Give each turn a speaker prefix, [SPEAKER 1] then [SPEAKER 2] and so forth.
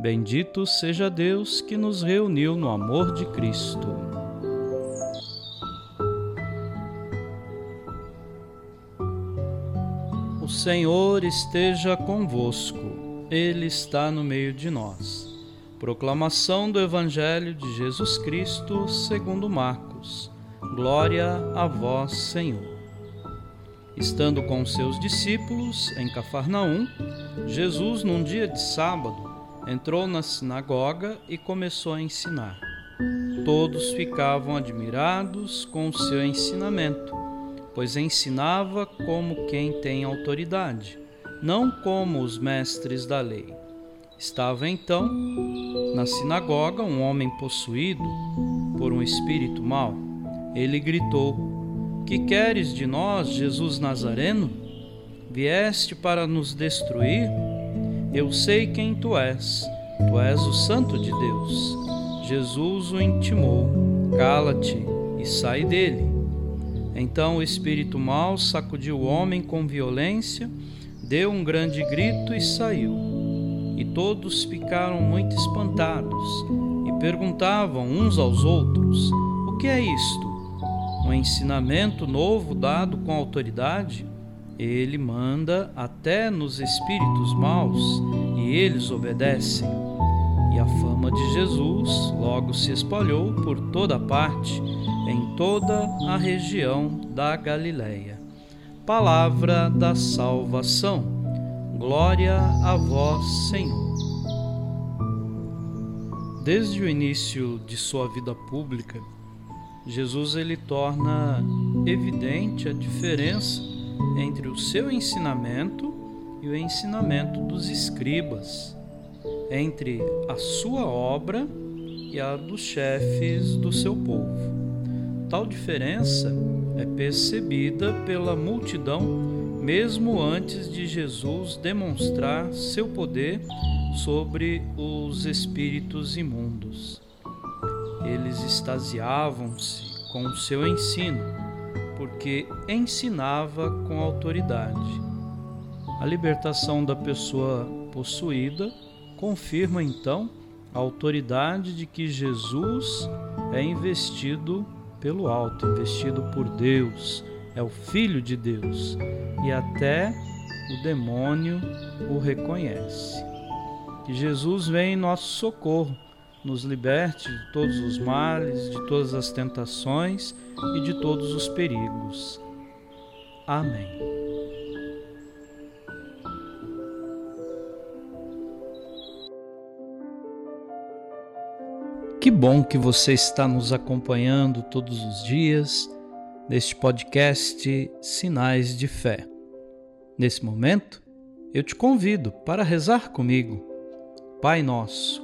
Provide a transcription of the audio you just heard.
[SPEAKER 1] Bendito seja Deus que nos reuniu no amor de Cristo. O Senhor esteja convosco, Ele está no meio de nós. Proclamação do Evangelho de Jesus Cristo, segundo Marcos. Glória a vós, Senhor. Estando com seus discípulos em Cafarnaum, Jesus, num dia de sábado, entrou na sinagoga e começou a ensinar. Todos ficavam admirados com o seu ensinamento, pois ensinava como quem tem autoridade, não como os mestres da lei. Estava então na sinagoga um homem possuído por um espírito mau. Ele gritou: Que queres de nós, Jesus Nazareno? Vieste para nos destruir? Eu sei quem tu és, tu és o Santo de Deus. Jesus o intimou: Cala-te e sai dele. Então o espírito mau sacudiu o homem com violência, deu um grande grito e saiu. E todos ficaram muito espantados e perguntavam uns aos outros: O que é isto? Um ensinamento novo dado com autoridade? Ele manda até nos espíritos maus e eles obedecem. E a fama de Jesus logo se espalhou por toda parte, em toda a região da Galileia. Palavra da salvação. Glória a vós, Senhor. Desde o início de sua vida pública, Jesus ele torna evidente a diferença entre o seu ensinamento e o ensinamento dos escribas, entre a sua obra e a dos chefes do seu povo. Tal diferença é percebida pela multidão mesmo antes de Jesus demonstrar seu poder sobre os espíritos imundos. Eles extasiavam-se com o seu ensino porque ensinava com autoridade. A libertação da pessoa possuída confirma então a autoridade de que Jesus é investido pelo alto, investido por Deus, é o Filho de Deus e até o demônio o reconhece. Que Jesus vem em nosso socorro nos liberte de todos os males, de todas as tentações e de todos os perigos. Amém. Que bom que você está nos acompanhando todos os dias neste podcast Sinais de Fé. Nesse momento, eu te convido para rezar comigo. Pai Nosso